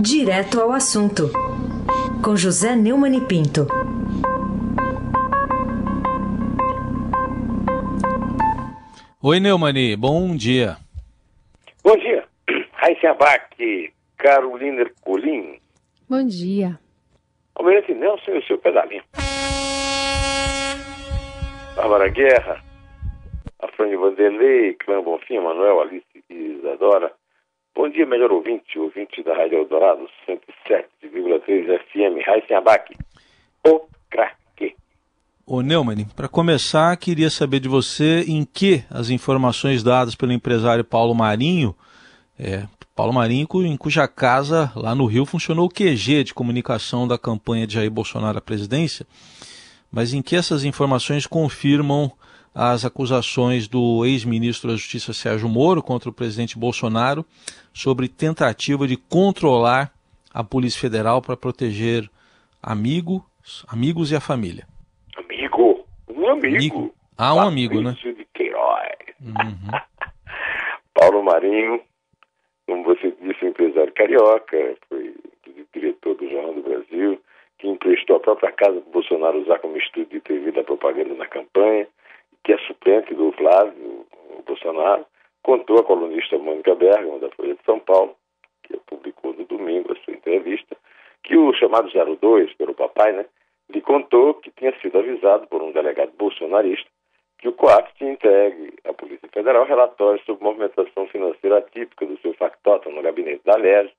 Direto ao assunto, com José Neumann e Pinto. Oi, Neumani, bom dia. Bom dia. Raíssa Abac, Carolina Ercolim. Bom dia. Almirante Nelson e o seu pedalinho. Bárbara Guerra, Afrânio Vanderlei, Clã Bonfim, Manuel, Alice e Isadora. Bom dia, melhor ouvinte, ouvinte da Rádio Eldorado, 107,3 FM, Raíssa Abac. O craque. Ô Neumann, para começar, queria saber de você em que as informações dadas pelo empresário Paulo Marinho, é, Paulo Marinho, em cuja casa lá no Rio funcionou o QG de comunicação da campanha de Jair Bolsonaro à presidência, mas em que essas informações confirmam as acusações do ex-ministro da Justiça Sérgio Moro contra o presidente Bolsonaro sobre tentativa de controlar a Polícia Federal para proteger amigos, amigos e a família. Amigo, um amigo. amigo. Ah, um amigo, né? de Queiroz. Uhum. Paulo Marinho, como você disse, empresário carioca, foi diretor do Jornal do Brasil, que emprestou a própria casa para Bolsonaro usar como estúdio de TV da propaganda na campanha, que é suplente do Flávio Bolsonaro, contou a colunista Mônica Bergamo, da Folha de São Paulo, que publicou no domingo a sua entrevista, que o chamado 02, pelo papai, né, lhe contou que tinha sido avisado por um delegado bolsonarista que o COAF tinha entregue à Polícia Federal relatórios sobre movimentação financeira atípica do seu factotum no gabinete da LERJ.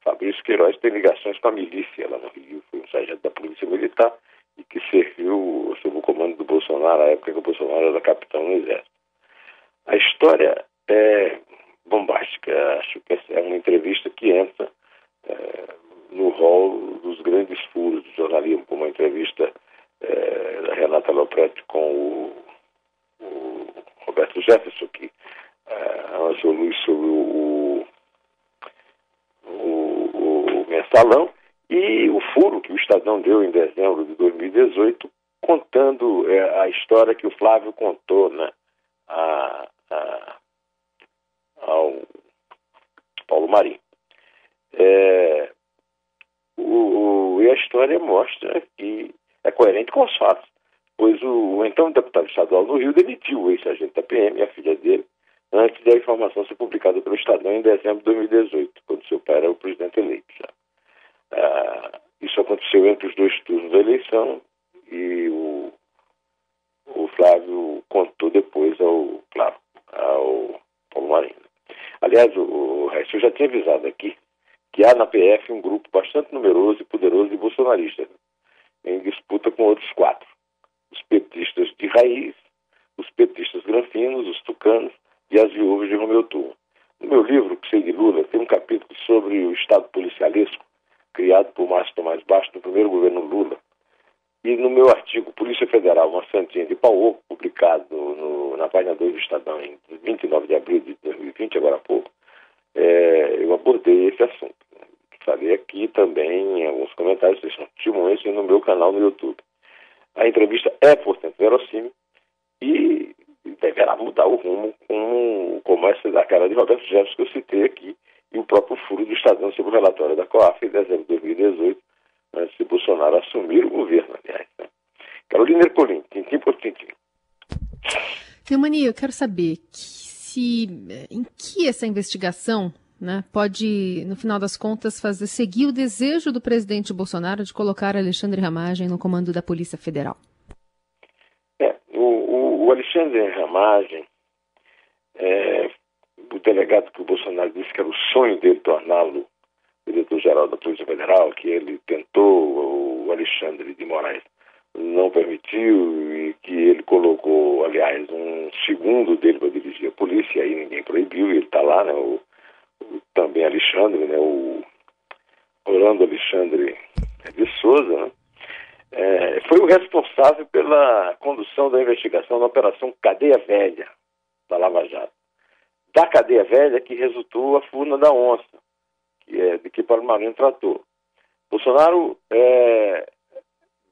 Fabrício Queiroz tem ligações com a milícia lá no Rio, foi um sargento da Polícia Militar e que serviu sob Bolsonaro, na época que o Bolsonaro era capitão no Exército. A história é bombástica, acho que é uma entrevista que entra é, no rol dos grandes furos do jornalismo, como a entrevista é, da Renata Lopretti com o, o, Roberto Jefferson, que é, lançou luz sobre o, o, o mensalão, e o furo que o Estadão deu em dezembro de 2018, contando é, a história que o Flávio contou né, a, a, ao Paulo Marinho. É, o, o, e a história mostra que é coerente com os fatos, pois o, o então deputado estadual no Rio demitiu o ex-agente da PM e a filha dele antes da informação ser publicada pelo Estadão em dezembro de 2018, quando seu pai era o presidente eleito. Ah, isso aconteceu entre os dois turnos da eleição e o, o Flávio contou depois ao, claro, ao Paulo Marinho. Aliás, o, Resto, já tinha avisado aqui que há na PF um grupo bastante numeroso e poderoso de bolsonaristas, em disputa com outros quatro. Os petistas de raiz, os petistas granfinos, os tucanos e as viúvas de Romeu Turma. No meu livro, Que Sei de Lula, tem um capítulo sobre o Estado policialesco criado por Márcio Tomás Bastos no primeiro governo Lula. E no meu artigo Polícia Federal, uma santinha de pau publicado no, na página 2 do Estadão em 29 de abril de 2020, agora há pouco, é, eu abordei esse assunto. Falei aqui também em alguns comentários, vocês continuam isso no meu canal no YouTube. A entrevista é, portanto, verossímil e deverá mudar o rumo como, como essa da cara de Roberto Jefferson que eu citei aqui e o próprio furo do Estadão sobre o relatório da COAF em dezembro de 2018, antes de Bolsonaro assumir o governo, aliás. Né? Carolina Ercolim, tintim por tintim. Neumani, eu quero saber que se, em que essa investigação né, pode, no final das contas, fazer seguir o desejo do presidente Bolsonaro de colocar Alexandre Ramagem no comando da Polícia Federal. É, o, o, Alexandre Ramagem é, o delegado que o Bolsonaro disse que era o sonho dele torná-lo diretor-geral da Polícia Federal, que ele tentou, o Alexandre de Moraes não permitiu que ele colocou, aliás, um segundo dele para dirigir a polícia, e aí ninguém proibiu, ele está lá, né, o, o, também Alexandre, né, o Orlando Alexandre de Souza, né, é, foi o responsável pela condução da investigação da Operação Cadeia Velha da Lava Jato da cadeia velha que resultou a furna da onça, que é de que Paulo Marinho tratou. Bolsonaro é,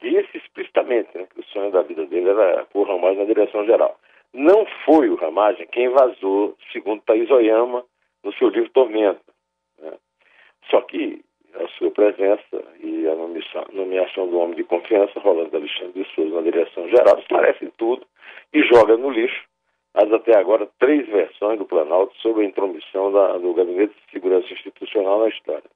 disse explicitamente né, que o sonho da vida dele era pôr Ramagem na direção geral. Não foi o Ramagem quem vazou, segundo Thaís Oyama, no seu livro Tormenta. Né? Só que a sua presença e a nomeação, nomeação do homem de confiança, Rolando Alexandre de Souza, na direção geral, esclarece tudo e joga no lixo as até agora três versões do Planalto sobre a intromissão da, do Gabinete de Segurança Institucional na história.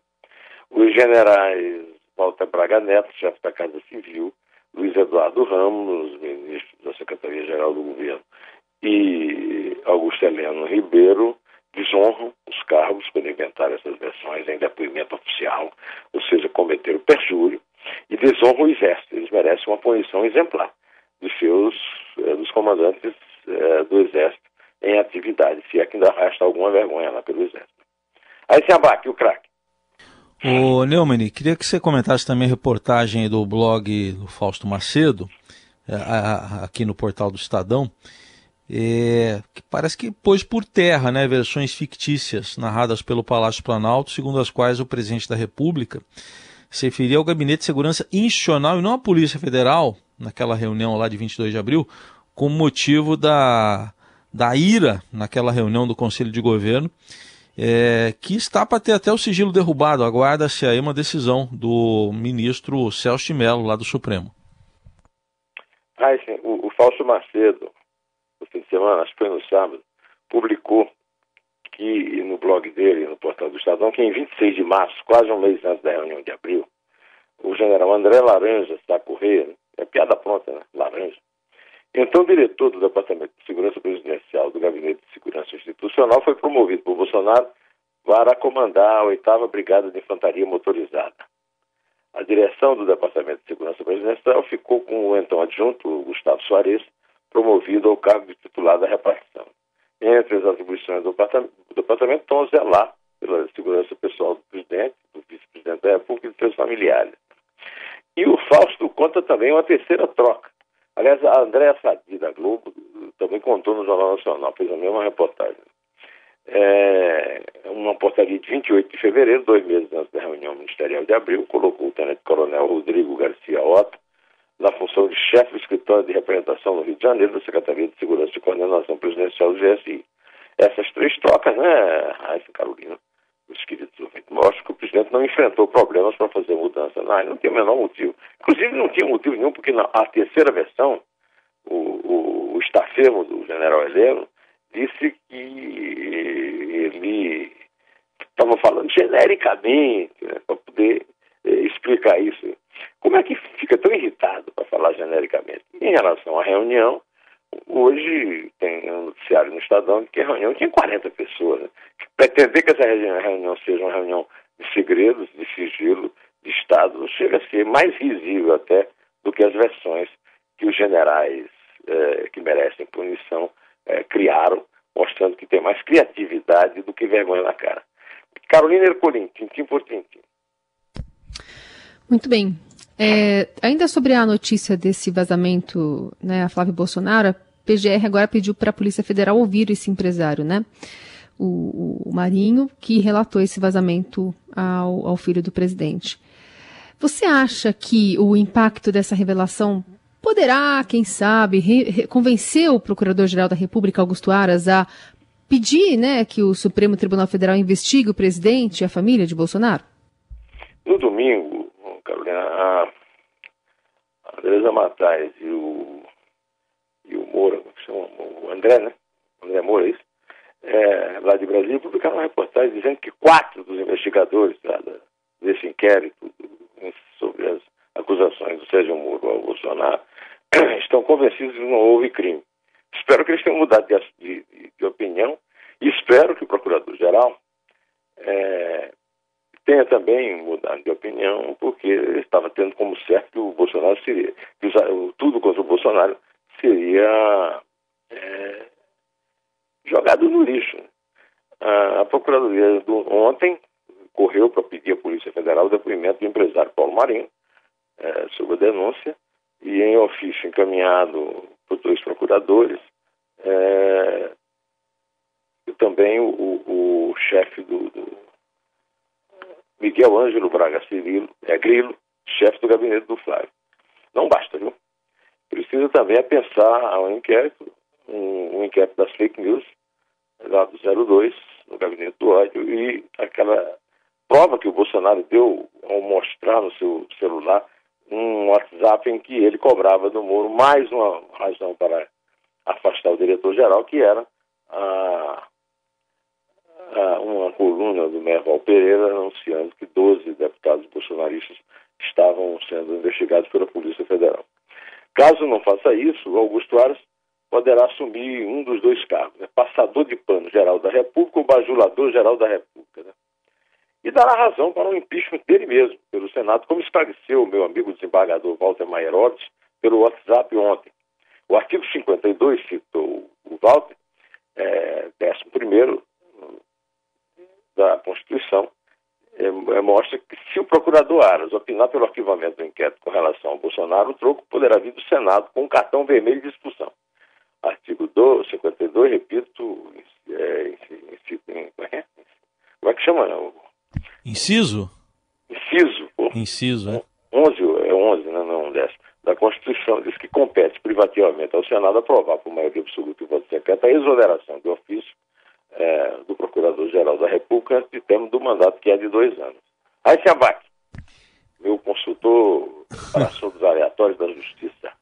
Os generais Walter Braga Neto, chefe da Casa Civil, Luiz Eduardo Ramos, ministro da Secretaria-Geral do Governo, e Augusto Heleno Ribeiro, desonram os cargos quando inventaram essas versões em depoimento oficial, ou seja, cometeram perjúrio, e desonram o Exército. Eles merecem uma punição exemplar dos seus, eh, dos comandantes eh, do Exército em atividade, se é que ainda resta alguma vergonha lá pelo Exército. Aí se abaque o craque. Ô Neumann, queria que você comentasse também a reportagem do blog do Fausto Macedo, eh, aqui no portal do Estadão, é, que parece que pôs por terra né, versões fictícias narradas pelo Palácio Planalto, segundo as quais o presidente da República se referia ao Gabinete de Segurança Institucional e não à Polícia Federal, naquela reunião lá de 22 de abril, com motivo da, da ira naquela reunião do Conselho de Governo, é, que está para ter até o sigilo derrubado. Aguarda-se aí uma decisão do ministro Celso de Mello, lá do Supremo. Ah, sim. O, o Fausto Macedo, no fim de semana, acho que foi no sábado, publicou que no blog dele, no portal do Estadão, que em 26 de março, quase um mês antes da reunião de abril, o general André Laranja da Correia, é piada pronta, né? Laranja, então, o diretor do Departamento de Segurança Presidencial do Gabinete de Segurança Institucional foi promovido por Bolsonaro para comandar a oitava Brigada de Infantaria Motorizada. A direção do Departamento de Segurança Presidencial ficou com o então adjunto Gustavo Soares, promovido ao cargo de titular da repartição. Entre as atribuições do departamento estão zelar pela segurança pessoal do presidente, do vice-presidente da República e de seus familiares. E o Fausto conta também uma terceira troca Aliás, a Andréa Sadi, da Globo, também contou no Jornal Nacional, fez a mesma reportagem. É, uma portaria de 28 de fevereiro, dois meses antes da reunião ministerial de abril, colocou o tenente-coronel Rodrigo Garcia Otto na função de chefe do escritório de representação no Rio de Janeiro da Secretaria de Segurança e Coordenação Presidencial do GSI. Essas três trocas, né, Raíssa Carolina, ouvintes, mostram que o presidente não enfrentou problemas para fazer mudança. Não, não tem o menor motivo. Inclusive, não tinha motivo nenhum, porque na a terceira versão, o, o, o estafemo do general Heleno disse que ele estava falando genericamente né, para poder eh, explicar isso. Como é que fica tão irritado para falar genericamente? Em relação à reunião, hoje tem um noticiário no Estadão que a reunião tinha 40 pessoas. Né? Pretender que essa reunião seja uma reunião de segredos, de sigilo, de Estado, chega a ser mais risível até do que as versões que os generais eh, que merecem punição eh, criaram, mostrando que tem mais criatividade do que vergonha na cara. Carolina Ercolim, tintim por tintim. Muito bem. É, ainda sobre a notícia desse vazamento, né, a Flávio Bolsonaro, a PGR agora pediu para a Polícia Federal ouvir esse empresário, né? O, o Marinho, que relatou esse vazamento ao, ao filho do presidente. Você acha que o impacto dessa revelação poderá, quem sabe, re, re, convencer o Procurador-Geral da República, Augusto Aras, a pedir né, que o Supremo Tribunal Federal investigue o presidente e a família de Bolsonaro? No domingo, Carolina, a Andresa Matais e o, e o Moura, que chama, o André, né? O André Moura, é isso? É, lá de Brasília, publicaram uma reportagem dizendo que quatro dos investigadores tá, desse inquérito sobre as acusações do Sérgio Moro ao Bolsonaro estão convencidos que não houve crime. Espero que eles tenham mudado de, de, de opinião e espero que o Procurador-Geral é, tenha também mudado de opinião, porque estava tendo como certo que o Bolsonaro seria, que tudo contra o Bolsonaro seria é, jogado no lixo. A, a Procuradoria do, ontem correu para pedir à Polícia Federal o depoimento do empresário Paulo Marinho é, sobre a denúncia e em ofício encaminhado por dois procuradores, é, e também o, o, o chefe do, do, Miguel Ângelo Braga Cirilo, é Grilo, chefe do gabinete do Flávio. Não basta, viu? Precisa também é pensar ao inquérito, um, um inquérito das fake news, lá do 02, no gabinete do ódio, e aquela prova que o Bolsonaro deu ao mostrar no seu celular um WhatsApp em que ele cobrava do Moro mais uma razão para afastar o diretor-geral, que era a, uma coluna do Merval Pereira anunciando que 12 deputados bolsonaristas estavam sendo investigados pela Polícia Federal. Caso não faça isso, o Augusto Aras poderá assumir um dos dois cargos, né? passador de pano geral da República ou bajulador geral da República. Né? E dará razão para o impeachment dele mesmo, pelo Senado, como esclareceu o meu amigo desembargador Walter Maierotti pelo WhatsApp ontem. O artigo 52, citou o Walter, é, 11 da Constituição, é, é, mostra que se o procurador Aras opinar pelo arquivamento do inquérito com relação ao Bolsonaro, o troco poderá vir do Senado com um cartão vermelho de expulsão. Artigo 2, 52, repito, é, como, é, como é que chama? Não? Inciso? Inciso. Pô. Inciso, é. 11, é 11, né, não 10. Da Constituição diz que compete privativamente ao Senado aprovar por maioria absoluta e voto secreto a exoneração de ofício é, do Procurador-Geral da República de termo do mandato, que é de dois anos. Aí se abate. Meu consultor para assuntos aleatórios da Justiça.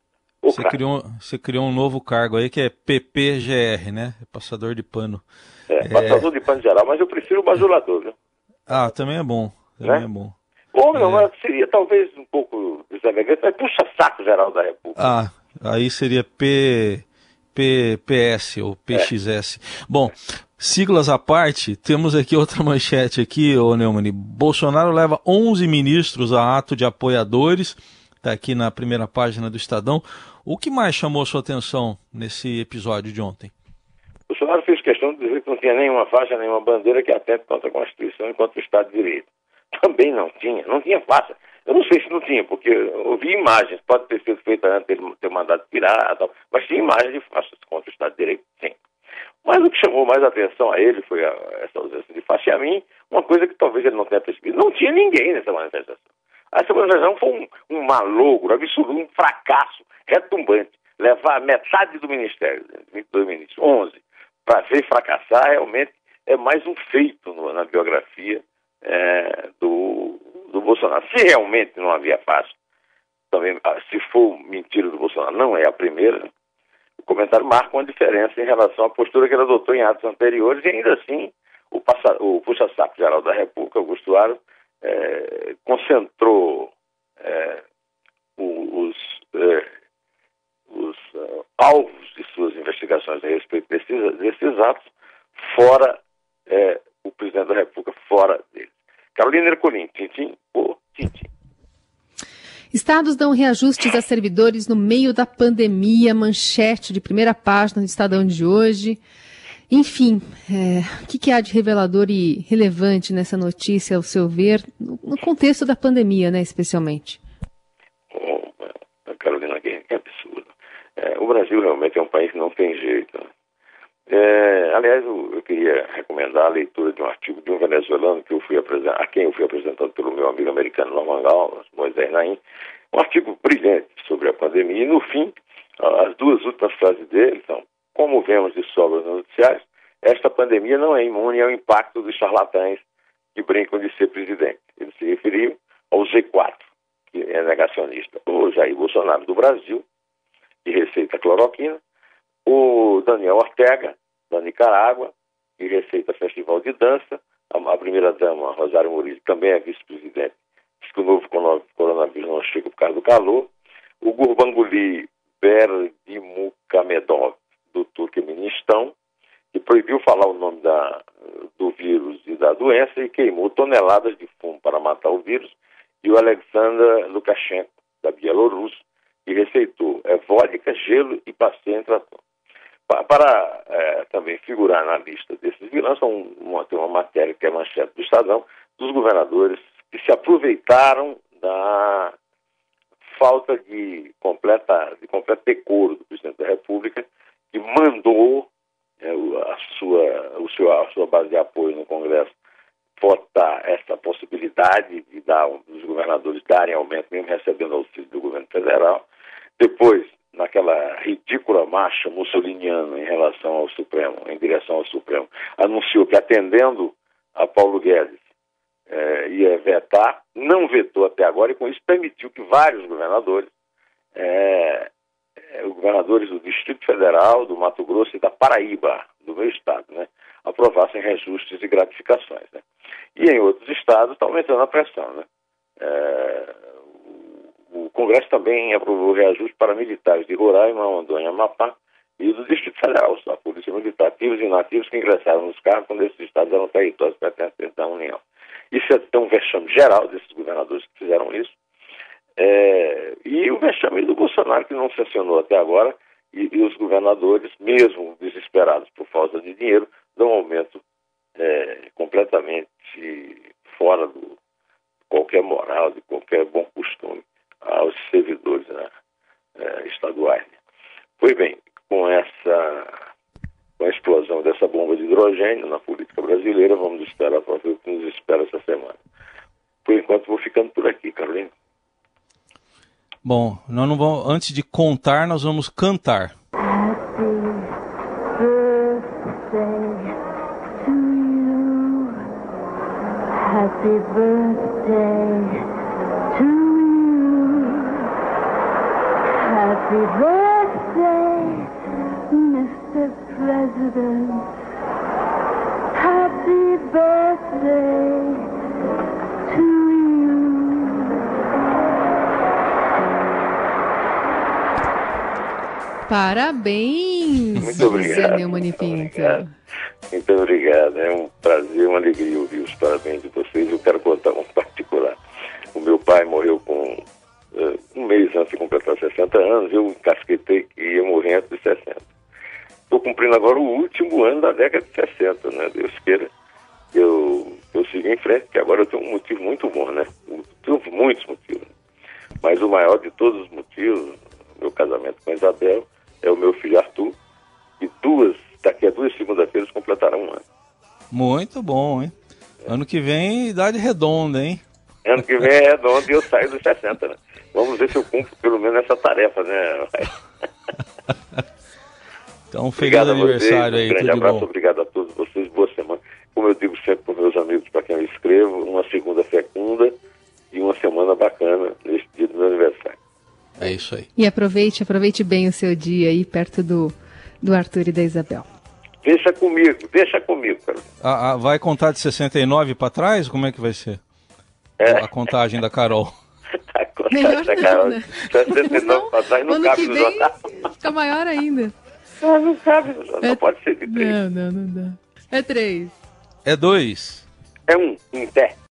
Você criou, você criou um novo cargo aí que é PPGR, né? Passador de pano. É, é... passador de pano geral, mas eu prefiro o bajulador, viu? Ah, também é bom. Também né? é bom. Ou não, é... seria talvez um pouco deselegante, mas puxa saco geral da República. Ah, aí seria P, PPS ou PXS. É. Bom, siglas à parte, temos aqui outra manchete aqui, ô. Bolsonaro leva 11 ministros a ato de apoiadores, está aqui na primeira página do Estadão. O que mais chamou sua atenção nesse episódio de ontem? Bolsonaro fez questão de dizer que não tinha nenhuma faixa, nenhuma bandeira que atente contra a Constituição e contra o Estado de Direito. Também não tinha, não tinha faixa. Eu não sei se não tinha, porque eu vi imagens, pode ter sido feita antes dele ter mandado tirar, mas tinha imagens de faixas contra o Estado de Direito, sim. Mas o que chamou mais atenção a ele foi a, essa ausência de faixa e a mim, uma coisa que talvez ele não tenha percebido. Não tinha ninguém nessa manifestação. Essa manifestação foi um, um malogro absoluto, um fracasso retumbante. Levar metade do ministério, 22 ministros, 11, para ver fracassar, realmente é mais um feito no, na biografia é, do, do Bolsonaro. Se realmente não havia faixa, também, ah, se for mentira do Bolsonaro, não é a primeira, o comentário marca uma diferença em relação à postura que ele adotou em atos anteriores, e ainda assim o, o puxa-saco geral da República, Augusto Aras, é, concentrou é, os, é, os uh, alvos de suas investigações a respeito desses, desses atos fora é, o presidente da República, fora dele. Carolina Ercolim, tintim por tintim. Estados dão reajustes a servidores no meio da pandemia, manchete de primeira página do Estadão de hoje. Enfim, é, o que, que, há de revelador e relevante nessa notícia, ao seu ver, no contexto da pandemia, né, especialmente? Oh, Carolina, que, absurdo. É, o Brasil realmente é um país que não tem jeito. É, aliás, eu, eu, queria recomendar a leitura de um artigo de um venezuelano que eu fui a quem eu fui apresentado pelo meu amigo americano Norman Gal, Moisés Naim, um artigo brilhante sobre a pandemia, e no fim, as duas últimas frases dele são, como vemos de sobra nos noticiários, esta pandemia não é imune ao impacto dos charlatães que brincam de ser presidente. Ele se referiu ao Z4, que é negacionista, o Jair Bolsonaro do Brasil, que receita cloroquina, o Daniel Ortega, da Nicarágua, que receita Festival de Dança, a, a primeira-dama, Rosário Murilo, também é vice-presidente, diz que o novo coronavírus não chega por causa do calor, o Gurbanguly Berdimukamedov, do Turquemenistão, que proibiu falar o nome da, do vírus e da doença e queimou toneladas de fumo para matar o vírus, e o Alexander Lukashenko, da Bielorrússia, que receitou é vodka, gelo e passeio em. Para é, também figurar na lista desses vilões, uma, tem uma matéria que é manchete do Estadão, dos governadores que se aproveitaram da falta de completa, de completo decoro do presidente da República, que mandou é, a, sua, o seu, a sua base de apoio no Congresso votar essa possibilidade de dar, os governadores darem aumento, mesmo recebendo auxílio do governo federal. Depois, naquela mussoliniana em relação ao Supremo, em direção ao Supremo, anunciou que atendendo a Paulo Guedes, é, ia vetar, não vetou até agora e com isso permitiu que vários governadores, é, é, governadores do Distrito Federal, do Mato Grosso e da Paraíba, do meu estado, né, aprovassem reajustes e gratificações. Né. E em outros estados está aumentando a pressão. Né. É, o, o Congresso também aprovou reajuste para militares de Roraima, Rondônia, Amapá do Distrito Federal, a Polícia Militar, ativos e inativos que ingressaram nos cargos quando esses estados eram territórios pertencentes da União. Isso é tão vexame geral desses governadores que fizeram isso. É, e o vexame do Bolsonaro, que não sancionou até agora, e, e, os governadores, mesmo desesperados por falta de dinheiro, dão um aumento é, completamente fora de qualquer moral, de qualquer bom costume aos servidores né, é, estaduais. Pois bem, com essa com a dessa bomba de hidrogênio na política brasileira, vamos esperar para ver o que nos espera essa semana. Por enquanto, vou ficando por aqui, Carolina. Bom, nós não vamos, antes de contar, nós vamos cantar. Happy birthday to you. Happy birthday to you. Happy birthday, Mr. President. Happy birthday to you. Parabéns, Muito obrigado. Pinto. Muito obrigado. É um prazer, uma alegria ouvir os parabéns de vocês. Eu quero contar um particular. O meu pai morreu com uh, um mês antes de completar 60 anos. Eu encasquetei que ia morrer antes de 60. Cumprindo agora o último ano da década de 60, né? Deus queira. Eu, eu sigo em frente, porque agora eu tenho um motivo muito bom, né? Tenho muitos motivos. Mas o maior de todos os motivos, meu casamento com a Isabel, é o meu filho Arthur, e duas, daqui a duas segunda-feiras completaram um ano. Muito bom, hein? Ano que vem, idade redonda, hein? Ano que vem é redondo e eu saio dos 60, né? Vamos ver se eu cumpro pelo menos essa tarefa, né? então, feliz aniversário aí, um grande abraço, bom. obrigado a todos vocês, boa semana. Como eu digo sempre para meus amigos, para quem eu escrevo, uma segunda fecunda e uma semana bacana neste dia do meu aniversário. É isso aí. E aproveite, aproveite bem o seu dia aí perto do, do Arthur e da Isabel. Deixa comigo, deixa comigo, cara. Ah, ah, vai contar de 69 para trás? Como é que vai ser? É. A contagem da Carol. a contagem Melhor da Carol. Não, né? 69 para trás não ano cabe que no vem, jornal. Fica maior ainda. Não, não jornal, É- pode ser de três. Não, não, não dá. É três. É dois. É um, em pé.